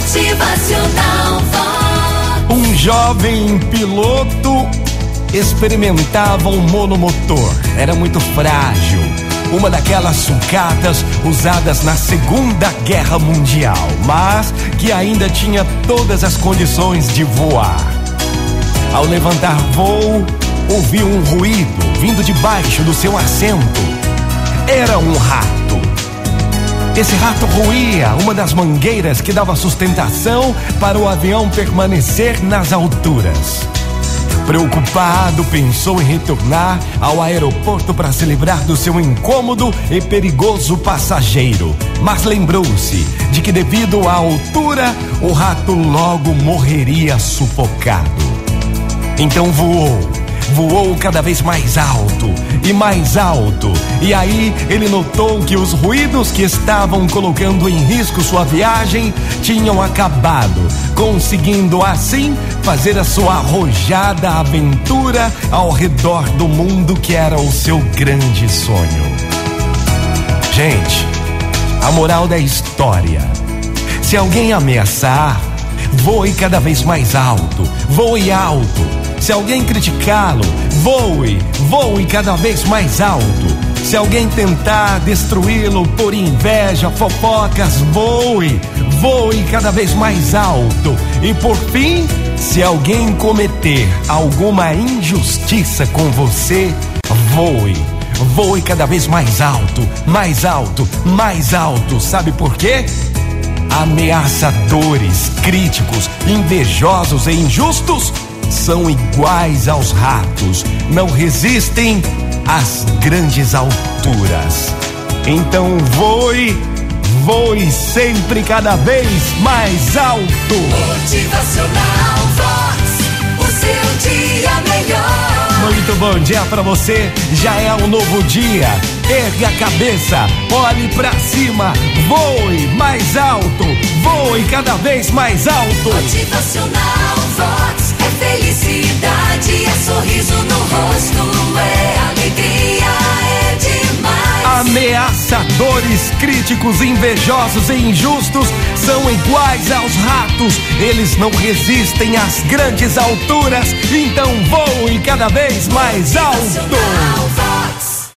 Motivacional Vox. Um jovem piloto experimentava um monomotor. Era muito frágil. Uma daquelas sucatas usadas na Segunda Guerra Mundial, mas que ainda tinha todas as condições de voar. Ao levantar voo, ouviu um ruído vindo de baixo do seu assento. Era um rato. Esse rato ruía uma das mangueiras que dava sustentação para o avião permanecer nas alturas. Preocupado, pensou em retornar ao aeroporto para se livrar do seu incômodo e perigoso passageiro. Mas lembrou-se de que, devido à altura, o rato logo morreria sufocado. Então voou voou cada vez mais alto e mais alto. E aí ele notou que os ruídos que estavam colocando em risco sua viagem tinham acabado, conseguindo assim fazer a sua arrojada aventura ao redor do mundo que era o seu grande sonho. Gente, a moral da história: se alguém ameaçar, voe cada vez mais alto, voe alto se alguém criticá-lo, voe, voe cada vez mais alto. Se alguém tentar destruí-lo por inveja, fofocas, voe, voe cada vez mais alto. E por fim, se alguém cometer alguma injustiça com você, voe. Voe cada vez mais alto, mais alto, mais alto. Sabe por quê? Ameaçadores, críticos, invejosos e injustos são iguais aos ratos, não resistem às grandes alturas. Então voe, voe sempre cada vez mais alto. Motivacional Vox, o seu dia melhor. Muito bom dia para você. Já é um novo dia. Ergue a cabeça, olhe para cima, voe mais alto, voe cada vez mais alto. Motivacional Ameaçadores, críticos, invejosos e injustos são iguais aos ratos. Eles não resistem às grandes alturas, então voem cada vez mais alto.